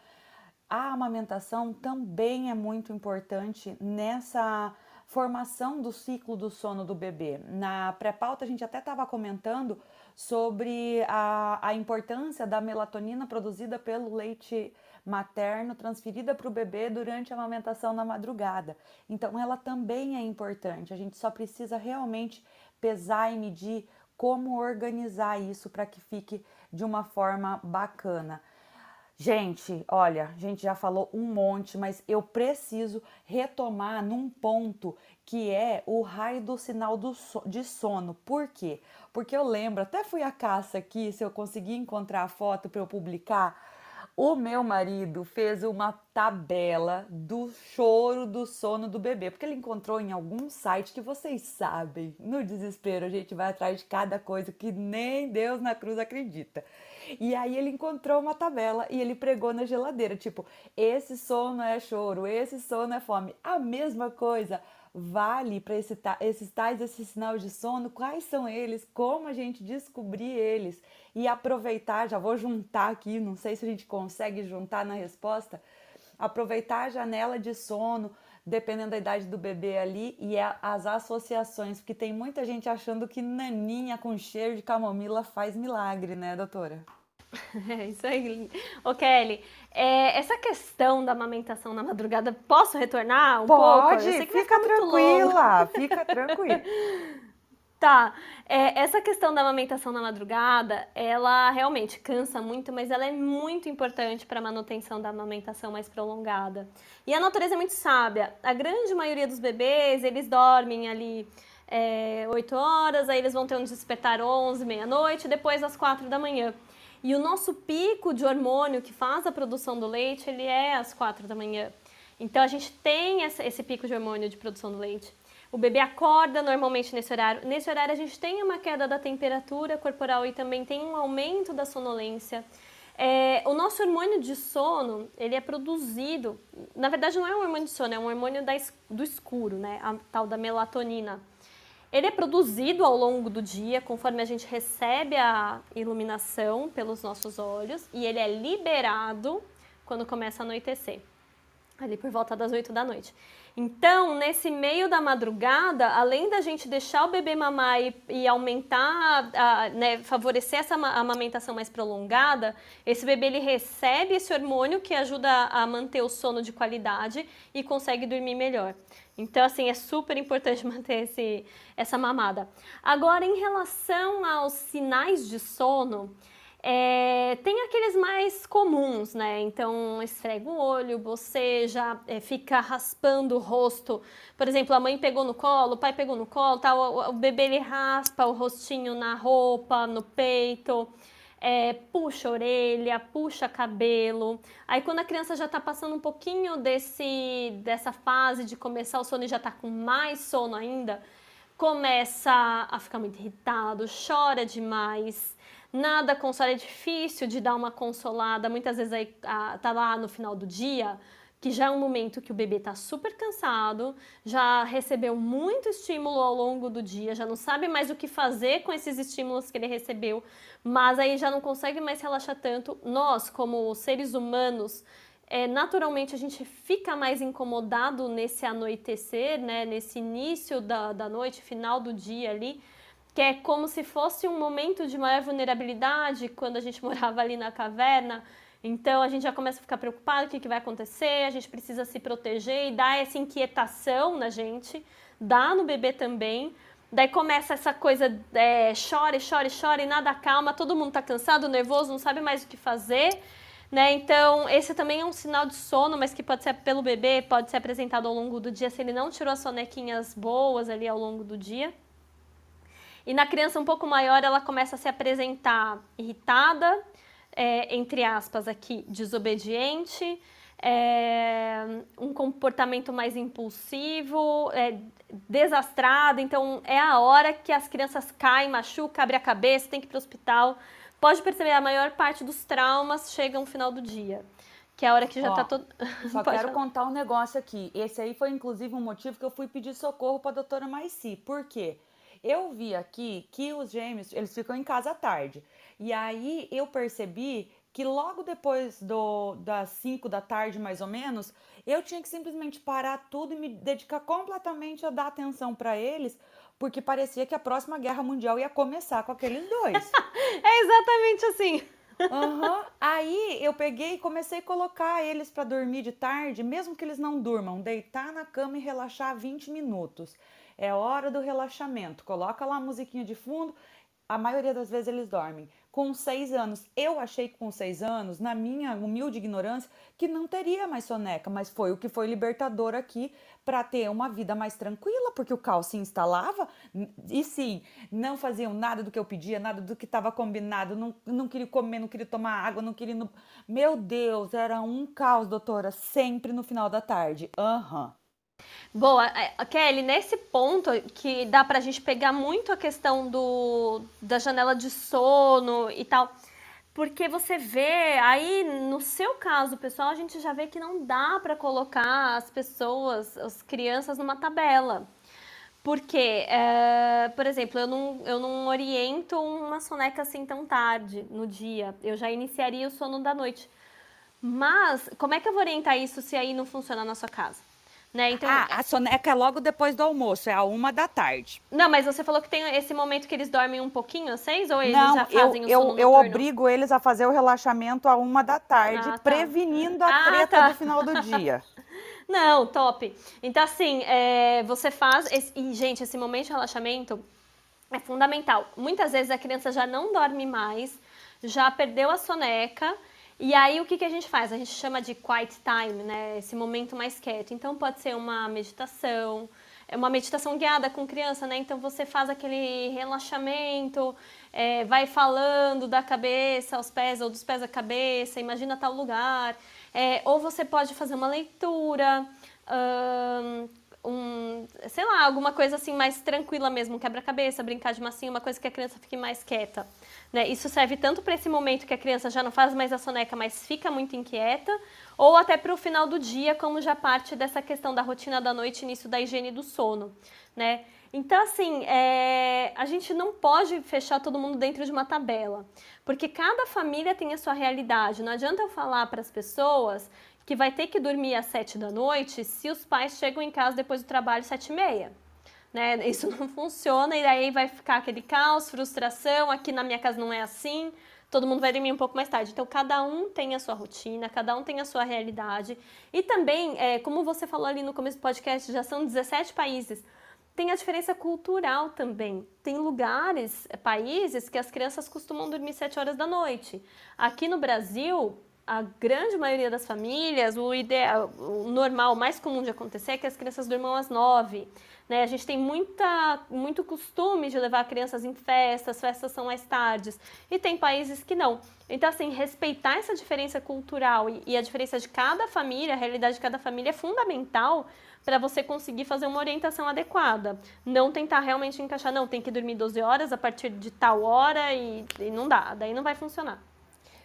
A amamentação também é muito importante nessa formação do ciclo do sono do bebê. Na pré-pauta, a gente até estava comentando sobre a, a importância da melatonina produzida pelo leite materno transferida para o bebê durante a amamentação na madrugada. Então, ela também é importante. A gente só precisa realmente pesar e medir como organizar isso para que fique de uma forma bacana. Gente, olha, a gente já falou um monte, mas eu preciso retomar num ponto que é o raio do sinal do so de sono. Por quê? Porque eu lembro, até fui à caça aqui, se eu conseguir encontrar a foto para eu publicar, o meu marido fez uma tabela do choro do sono do bebê, porque ele encontrou em algum site que vocês sabem. No desespero, a gente vai atrás de cada coisa que nem Deus na cruz acredita. E aí ele encontrou uma tabela e ele pregou na geladeira, tipo, esse sono é choro, esse sono é fome. A mesma coisa vale para esse, esses tais, esse sinal de sono, quais são eles, como a gente descobrir eles e aproveitar, já vou juntar aqui, não sei se a gente consegue juntar na resposta, aproveitar a janela de sono, dependendo da idade do bebê ali, e as associações, porque tem muita gente achando que naninha com cheiro de camomila faz milagre, né, doutora?
É isso aí. Ô, Kelly, é, essa questão da amamentação na madrugada, posso retornar um
Pode,
pouco?
Pode, fica tranquila, fica tranquila.
Tá, é, essa questão da amamentação na madrugada, ela realmente cansa muito, mas ela é muito importante para a manutenção da amamentação mais prolongada. E a natureza é muito sábia. A grande maioria dos bebês, eles dormem ali é, 8 horas, aí eles vão ter um despertar 11, meia-noite, depois às 4 da manhã. E o nosso pico de hormônio que faz a produção do leite, ele é às quatro da manhã. Então a gente tem esse pico de hormônio de produção do leite. O bebê acorda normalmente nesse horário. Nesse horário a gente tem uma queda da temperatura corporal e também tem um aumento da sonolência. É, o nosso hormônio de sono, ele é produzido, na verdade não é um hormônio de sono, é um hormônio da, do escuro, né? A tal da melatonina. Ele é produzido ao longo do dia, conforme a gente recebe a iluminação pelos nossos olhos, e ele é liberado quando começa a anoitecer, ali por volta das 8 da noite. Então, nesse meio da madrugada, além da gente deixar o bebê mamar e, e aumentar, a, né, favorecer essa amamentação mais prolongada, esse bebê ele recebe esse hormônio que ajuda a manter o sono de qualidade e consegue dormir melhor. Então, assim, é super importante manter esse, essa mamada. Agora, em relação aos sinais de sono, é, tem aqueles mais comuns, né? Então, esfrega o olho, boceja, é, fica raspando o rosto. Por exemplo, a mãe pegou no colo, o pai pegou no colo, tá? o, o bebê ele raspa o rostinho na roupa, no peito é, puxa orelha, puxa cabelo. Aí quando a criança já está passando um pouquinho desse, dessa fase de começar o sono e já está com mais sono ainda, começa a ficar muito irritado, chora demais. Nada consola, é difícil de dar uma consolada. Muitas vezes aí a, tá lá no final do dia, que já é um momento que o bebê está super cansado, já recebeu muito estímulo ao longo do dia, já não sabe mais o que fazer com esses estímulos que ele recebeu, mas aí já não consegue mais relaxar tanto. Nós, como seres humanos, é, naturalmente a gente fica mais incomodado nesse anoitecer, né, nesse início da, da noite, final do dia ali, que é como se fosse um momento de maior vulnerabilidade quando a gente morava ali na caverna então a gente já começa a ficar preocupado, o que, que vai acontecer, a gente precisa se proteger e dá essa inquietação na gente, dá no bebê também. Daí começa essa coisa, é, chora, chora, chora e nada calma, todo mundo tá cansado, nervoso, não sabe mais o que fazer. Né? Então, esse também é um sinal de sono, mas que pode ser pelo bebê, pode ser apresentado ao longo do dia se ele não tirou as sonequinhas boas ali ao longo do dia. E na criança um pouco maior, ela começa a se apresentar irritada, é, entre aspas aqui, desobediente, é, um comportamento mais impulsivo, é, desastrado. Então, é a hora que as crianças caem, machucam, abre a cabeça, tem que ir para o hospital. Pode perceber, a maior parte dos traumas chega no final do dia. Que é a hora que já Ó, tá todo.
Só quero falar. contar um negócio aqui. Esse aí foi, inclusive, um motivo que eu fui pedir socorro para a doutora Maici. Por quê? Eu vi aqui que os gêmeos, eles ficam em casa à tarde. E aí eu percebi que logo depois do, das 5 da tarde, mais ou menos, eu tinha que simplesmente parar tudo e me dedicar completamente a dar atenção para eles, porque parecia que a próxima guerra mundial ia começar com aqueles dois.
é exatamente assim.
Uhum. Aí eu peguei e comecei a colocar eles para dormir de tarde, mesmo que eles não durmam, deitar na cama e relaxar 20 minutos. É hora do relaxamento. Coloca lá a musiquinha de fundo. A maioria das vezes eles dormem com seis anos. Eu achei que com seis anos, na minha humilde ignorância, que não teria mais soneca, mas foi o que foi libertador aqui para ter uma vida mais tranquila, porque o caos se instalava e sim, não faziam nada do que eu pedia, nada do que estava combinado, não, não queria comer, não queria tomar água, não queria. No... Meu Deus, era um caos, doutora, sempre no final da tarde. Aham. Uhum.
Boa, é, Kelly, nesse ponto que dá pra gente pegar muito a questão do, da janela de sono e tal, porque você vê aí no seu caso, pessoal, a gente já vê que não dá para colocar as pessoas, as crianças numa tabela. Porque, é, por exemplo, eu não, eu não oriento uma soneca assim tão tarde no dia. Eu já iniciaria o sono da noite. Mas, como é que eu vou orientar isso se aí não funciona na sua casa? Né?
Então, ah, a soneca é logo depois do almoço, é a uma da tarde.
Não, mas você falou que tem esse momento que eles dormem um pouquinho às seis ou eles Não, já fazem
eu,
o sono
eu, eu obrigo eles a fazer o relaxamento a uma da tarde, ah, tá. prevenindo a ah, treta tá. do final do dia.
Não, top. Então, assim, é, você faz. Esse, e, gente, esse momento de relaxamento é fundamental. Muitas vezes a criança já não dorme mais, já perdeu a soneca e aí o que, que a gente faz? A gente chama de quiet time, né? Esse momento mais quieto. Então pode ser uma meditação, é uma meditação guiada com criança, né? Então você faz aquele relaxamento, é, vai falando da cabeça aos pés ou dos pés à cabeça, imagina tal lugar. É, ou você pode fazer uma leitura, um, sei lá, alguma coisa assim mais tranquila mesmo, quebra-cabeça, brincar de massinha, uma coisa que a criança fique mais quieta. Né? Isso serve tanto para esse momento que a criança já não faz mais a soneca, mas fica muito inquieta, ou até para o final do dia, como já parte dessa questão da rotina da noite, início da higiene do sono. Né? Então, assim, é... a gente não pode fechar todo mundo dentro de uma tabela, porque cada família tem a sua realidade. Não adianta eu falar para as pessoas que vai ter que dormir às sete da noite se os pais chegam em casa depois do trabalho às sete e meia. Né? Isso não funciona e aí vai ficar aquele caos, frustração. Aqui na minha casa não é assim. Todo mundo vai dormir um pouco mais tarde. Então, cada um tem a sua rotina, cada um tem a sua realidade. E também, é, como você falou ali no começo do podcast, já são 17 países. Tem a diferença cultural também. Tem lugares, países, que as crianças costumam dormir 7 horas da noite. Aqui no Brasil, a grande maioria das famílias, o ideal, o normal, mais comum de acontecer é que as crianças durmam às nove. Né? A gente tem muita, muito costume de levar crianças em festas, festas são mais tardes, e tem países que não. Então, assim, respeitar essa diferença cultural e, e a diferença de cada família, a realidade de cada família é fundamental para você conseguir fazer uma orientação adequada. Não tentar realmente encaixar, não, tem que dormir 12 horas a partir de tal hora e, e não dá, daí não vai funcionar.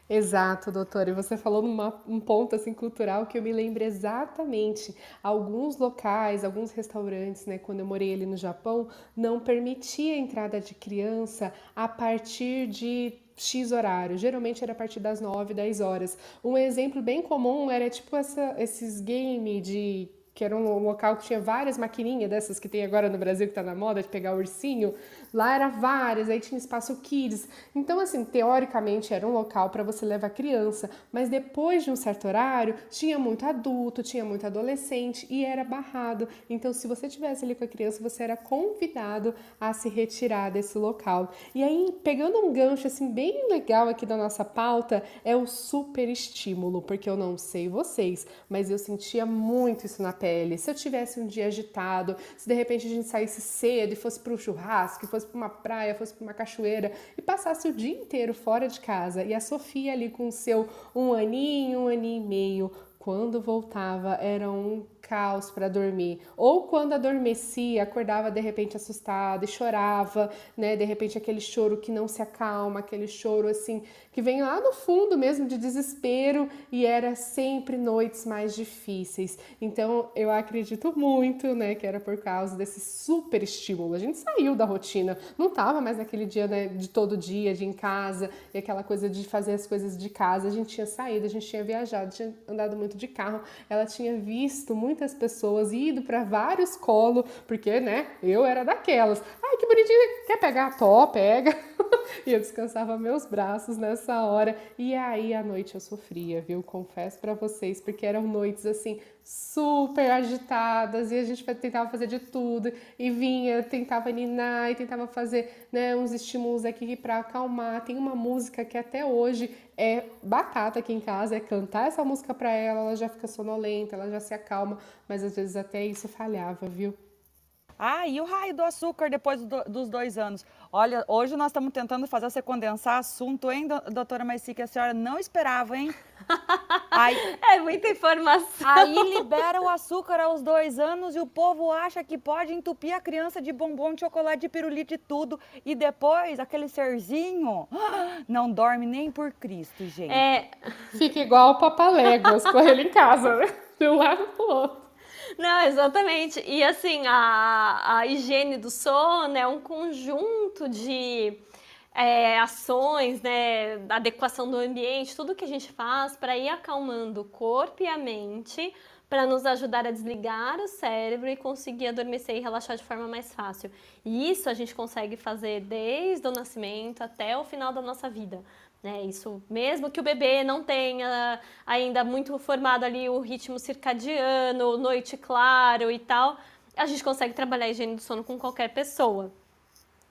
Exato, doutora. E você falou numa, um ponto assim cultural que eu me lembro exatamente. Alguns locais, alguns restaurantes, né, quando eu morei ali no Japão, não permitia a entrada de criança a partir de X horário. Geralmente era a partir das 9, 10 horas. Um exemplo bem comum era tipo essa, esses games de que era um local que tinha várias maquininhas dessas que tem agora no Brasil que tá na moda de pegar ursinho. Lá era várias, aí tinha espaço kids. Então, assim, teoricamente era um local para você levar criança, mas depois de um certo horário, tinha muito adulto, tinha muito adolescente e era barrado. Então, se você tivesse ali com a criança, você era convidado a se retirar desse local. E aí, pegando um gancho assim bem legal aqui da nossa pauta, é o super estímulo, porque eu não sei vocês, mas eu sentia muito isso na pele. Se eu tivesse um dia agitado, se de repente a gente saísse cedo e fosse para um churrasco, fosse para uma praia, fosse para uma cachoeira e passasse o dia inteiro fora de casa e a Sofia ali com o seu um aninho, um aninho e meio, quando voltava era um caos para dormir. Ou quando adormecia, acordava de repente assustada e chorava, né? De repente aquele choro que não se acalma, aquele choro assim que vem lá no fundo mesmo de desespero e era sempre noites mais difíceis. Então eu acredito muito, né, que era por causa desse super estímulo. A gente saiu da rotina, não tava mais naquele dia né, de todo dia, de em casa, e aquela coisa de fazer as coisas de casa. A gente tinha saído, a gente tinha viajado, tinha andado muito de carro. Ela tinha visto muitas pessoas ido para vários colos, porque, né, eu era daquelas. Ai, que bonitinho, quer pegar? Tó, pega. e eu descansava meus braços nessa hora. E aí à noite eu sofria, viu? Confesso para vocês, porque eram noites assim super agitadas e a gente tentava fazer de tudo e vinha, tentava ninar e tentava fazer, né, uns estímulos aqui para acalmar. Tem uma música que até hoje é batata aqui em casa, é cantar essa música para ela, ela já fica sonolenta, ela já se acalma, mas às vezes até isso falhava, viu?
Ah, e o raio do açúcar depois do, dos dois anos? Olha, hoje nós estamos tentando fazer você condensar assunto, hein, doutora Maici, que a senhora não esperava, hein?
Aí, é muita informação.
Aí libera o açúcar aos dois anos e o povo acha que pode entupir a criança de bombom, de chocolate, de pirulito, e tudo. E depois, aquele serzinho não dorme nem por Cristo, gente.
É... Fica igual o papaléguas com ele em casa, né? De um lado pro outro.
Não, exatamente. E assim, a, a higiene do sono é um conjunto de é, ações, né, adequação do ambiente, tudo que a gente faz para ir acalmando o corpo e a mente, para nos ajudar a desligar o cérebro e conseguir adormecer e relaxar de forma mais fácil. E isso a gente consegue fazer desde o nascimento até o final da nossa vida. Né, isso mesmo que o bebê não tenha ainda muito formado ali o ritmo circadiano, noite claro e tal, a gente consegue trabalhar a higiene do sono com qualquer pessoa.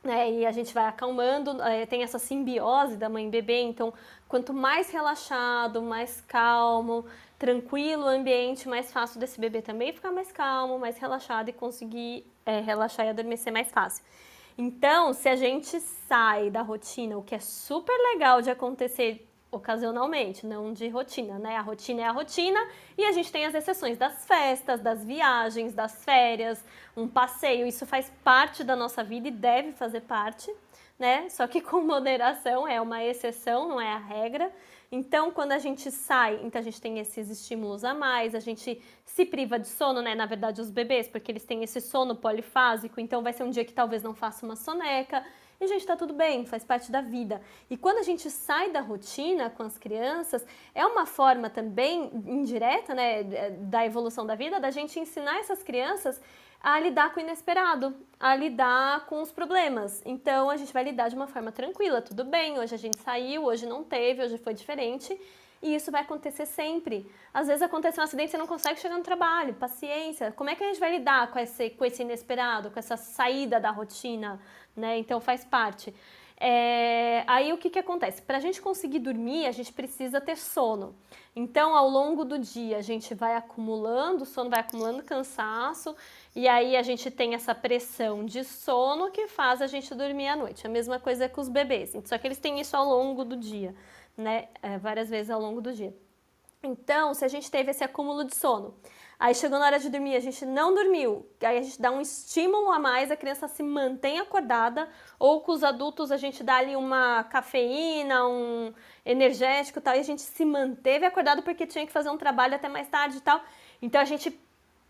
Né, e a gente vai acalmando, é, tem essa simbiose da mãe e bebê, então quanto mais relaxado, mais calmo, tranquilo o ambiente, mais fácil desse bebê também ficar mais calmo, mais relaxado e conseguir é, relaxar e adormecer mais fácil. Então, se a gente sai da rotina, o que é super legal de acontecer ocasionalmente, não de rotina, né? A rotina é a rotina e a gente tem as exceções das festas, das viagens, das férias, um passeio. Isso faz parte da nossa vida e deve fazer parte, né? Só que com moderação é uma exceção, não é a regra. Então, quando a gente sai, então a gente tem esses estímulos a mais, a gente se priva de sono, né? Na verdade, os bebês, porque eles têm esse sono polifásico, então vai ser um dia que talvez não faça uma soneca. E, gente, tá tudo bem, faz parte da vida. E quando a gente sai da rotina com as crianças, é uma forma também indireta, né, da evolução da vida, da gente ensinar essas crianças a lidar com o inesperado, a lidar com os problemas. Então a gente vai lidar de uma forma tranquila, tudo bem, hoje a gente saiu, hoje não teve, hoje foi diferente. E isso vai acontecer sempre. Às vezes acontece um acidente e você não consegue chegar no trabalho, paciência. Como é que a gente vai lidar com esse, com esse inesperado, com essa saída da rotina? Né? Então faz parte. É, aí o que, que acontece? Para a gente conseguir dormir, a gente precisa ter sono. Então, ao longo do dia, a gente vai acumulando, o sono vai acumulando cansaço, e aí a gente tem essa pressão de sono que faz a gente dormir à noite. A mesma coisa com os bebês, só que eles têm isso ao longo do dia, né? É, várias vezes ao longo do dia. Então, se a gente teve esse acúmulo de sono, aí chegou na hora de dormir, a gente não dormiu, aí a gente dá um estímulo a mais, a criança se mantém acordada, ou com os adultos a gente dá ali uma cafeína, um energético e tal, e a gente se manteve acordado porque tinha que fazer um trabalho até mais tarde e tal. Então a gente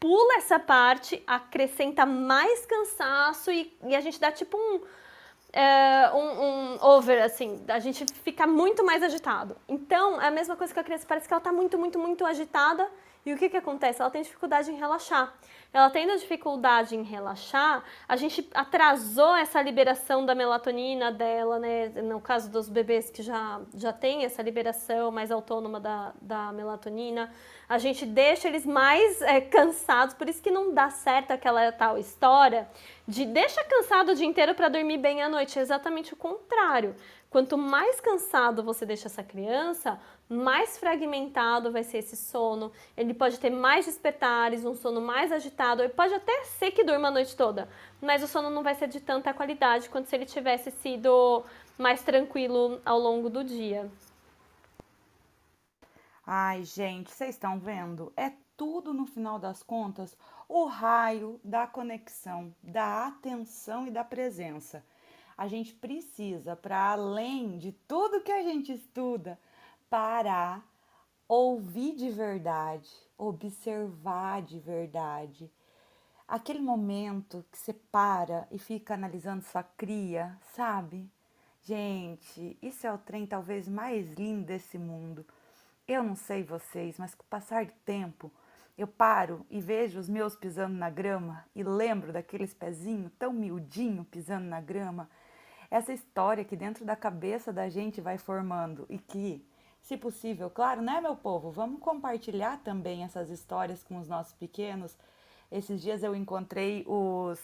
pula essa parte, acrescenta mais cansaço e, e a gente dá tipo um é, um, um, over, assim, a gente fica muito mais agitado. Então, é a mesma coisa que a criança, parece que ela está muito, muito, muito agitada. E o que, que acontece? Ela tem dificuldade em relaxar. Ela tendo dificuldade em relaxar, a gente atrasou essa liberação da melatonina dela, né? No caso dos bebês que já, já tem essa liberação mais autônoma da, da melatonina a gente deixa eles mais é, cansados, por isso que não dá certo aquela tal história de deixa cansado o dia inteiro para dormir bem à noite. É exatamente o contrário. Quanto mais cansado você deixa essa criança, mais fragmentado vai ser esse sono. Ele pode ter mais despertares, um sono mais agitado, ele pode até ser que durma a noite toda, mas o sono não vai ser de tanta qualidade quanto se ele tivesse sido mais tranquilo ao longo do dia.
Ai, gente, vocês estão vendo? É tudo no final das contas o raio da conexão, da atenção e da presença. A gente precisa, para além de tudo que a gente estuda, parar, ouvir de verdade, observar de verdade. Aquele momento que você para e fica analisando sua cria, sabe? Gente, isso é o trem talvez mais lindo desse mundo. Eu não sei vocês, mas com o passar do tempo, eu paro e vejo os meus pisando na grama e lembro daqueles pezinhos tão miudinho pisando na grama. Essa história que dentro da cabeça da gente vai formando e que, se possível, claro, né, meu povo, vamos compartilhar também essas histórias com os nossos pequenos. Esses dias eu encontrei os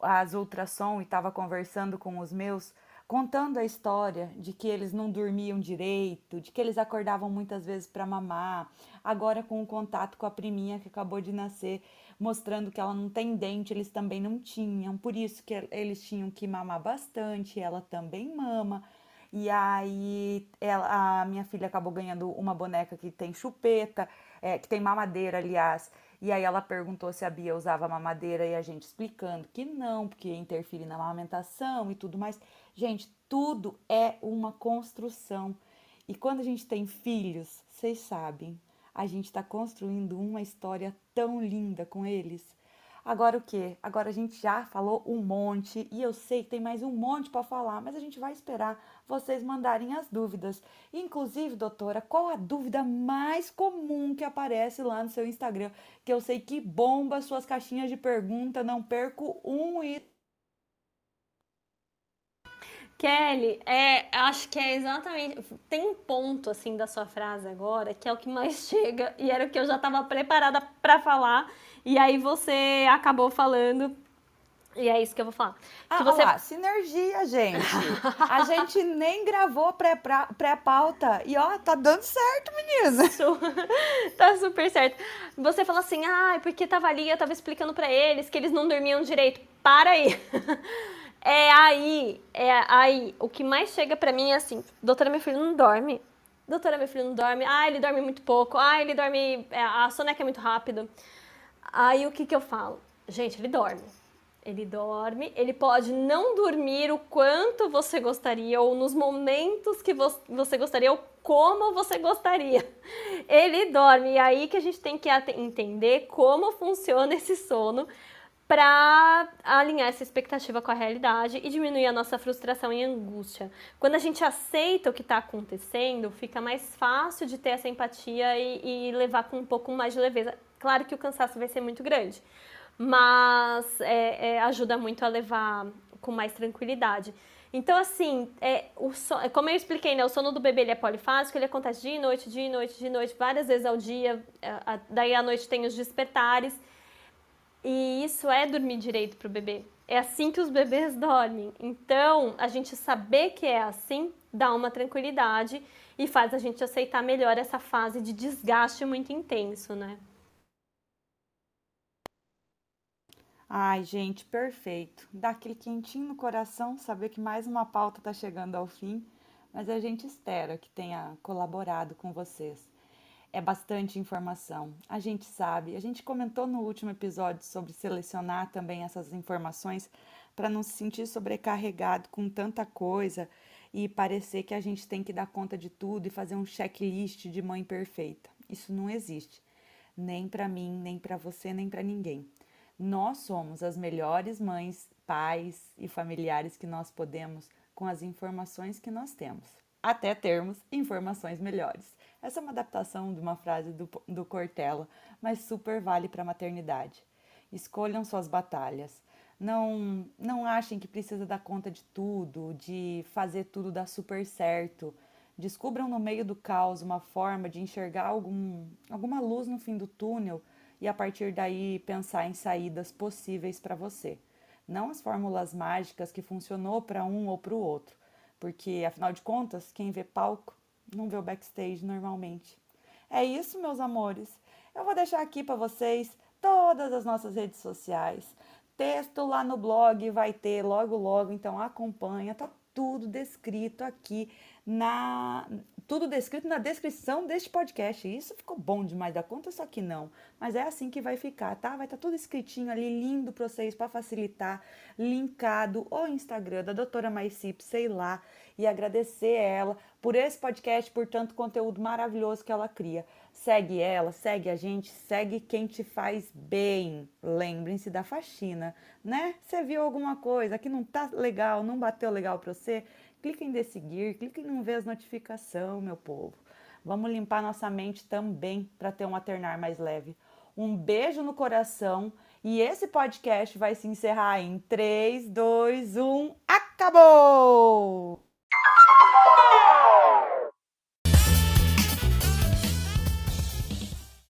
as ultrassom e estava conversando com os meus contando a história de que eles não dormiam direito, de que eles acordavam muitas vezes para mamar, agora com o contato com a priminha que acabou de nascer, mostrando que ela não tem dente, eles também não tinham, por isso que eles tinham que mamar bastante, ela também mama. E aí ela, a minha filha acabou ganhando uma boneca que tem chupeta, é, que tem mamadeira, aliás. E aí ela perguntou se a Bia usava mamadeira e a gente explicando que não, porque interfere na amamentação e tudo mais. Gente, tudo é uma construção. E quando a gente tem filhos, vocês sabem, a gente está construindo uma história tão linda com eles. Agora o que? Agora a gente já falou um monte e eu sei que tem mais um monte para falar, mas a gente vai esperar vocês mandarem as dúvidas. Inclusive, doutora, qual a dúvida mais comum que aparece lá no seu Instagram? Que eu sei que bomba suas caixinhas de pergunta, não perco um e
Kelly, é, acho que é exatamente. Tem um ponto assim da sua frase agora que é o que mais chega e era o que eu já estava preparada para falar e aí você acabou falando e é isso que eu vou falar.
Ah,
que você...
lá, sinergia, gente. A gente nem gravou pré-pauta. E ó, tá dando certo, menina.
tá super certo. Você falou assim, ah, porque tava ali, eu tava explicando para eles que eles não dormiam direito. Para aí. É aí, é aí. O que mais chega para mim é assim: doutora, meu filho não dorme. Doutora, meu filho não dorme. Ah, ele dorme muito pouco. Ah, ele dorme. É, a soneca é muito rápido. Aí o que, que eu falo? Gente, ele dorme. Ele dorme, ele pode não dormir o quanto você gostaria, ou nos momentos que você gostaria, ou como você gostaria. Ele dorme, e aí que a gente tem que entender como funciona esse sono para alinhar essa expectativa com a realidade e diminuir a nossa frustração e angústia. Quando a gente aceita o que está acontecendo, fica mais fácil de ter essa empatia e, e, levar com um pouco mais de leveza. Claro que o cansaço vai ser muito grande, mas é, é, ajuda muito a levar com mais tranquilidade. Então, assim, é, o so, é, como eu expliquei, né, o sono do bebê ele é polifásico, ele acontece dia e noite, dia e noite, dia e noite, várias vezes ao dia. É, a, daí à noite tem os despertares. E isso é dormir direito para o bebê. É assim que os bebês dormem. Então, a gente saber que é assim dá uma tranquilidade e faz a gente aceitar melhor essa fase de desgaste muito intenso, né?
Ai, gente, perfeito. Dá aquele quentinho no coração saber que mais uma pauta está chegando ao fim, mas a gente espera que tenha colaborado com vocês é bastante informação. A gente sabe, a gente comentou no último episódio sobre selecionar também essas informações para não se sentir sobrecarregado com tanta coisa e parecer que a gente tem que dar conta de tudo e fazer um checklist de mãe perfeita. Isso não existe, nem para mim, nem para você, nem para ninguém. Nós somos as melhores mães, pais e familiares que nós podemos com as informações que nós temos, até termos informações melhores. Essa é uma adaptação de uma frase do, do Cortella, mas super vale para a maternidade. Escolham suas batalhas. Não, não achem que precisa dar conta de tudo, de fazer tudo dar super certo. Descubram no meio do caos uma forma de enxergar algum, alguma luz no fim do túnel e a partir daí pensar em saídas possíveis para você. Não as fórmulas mágicas que funcionou para um ou para o outro, porque afinal de contas, quem vê palco não vê o backstage normalmente. É isso, meus amores. Eu vou deixar aqui para vocês todas as nossas redes sociais. Texto lá no blog vai ter logo logo, então acompanha, tá tudo descrito aqui na tudo descrito na descrição deste podcast. Isso ficou bom demais da conta, só que não. Mas é assim que vai ficar, tá? Vai estar tá tudo escritinho ali, lindo para vocês, para facilitar, linkado o Instagram da doutora Maicip, sei lá, e agradecer ela por esse podcast, por tanto conteúdo maravilhoso que ela cria. Segue ela, segue a gente, segue quem te faz bem. Lembrem-se da faxina, né? Você viu alguma coisa que não tá legal, não bateu legal para você? Clique em seguir, clique em não ver as notificações, meu povo. Vamos limpar nossa mente também para ter um alternar mais leve. Um beijo no coração e esse podcast vai se encerrar em 3, 2, 1. Acabou!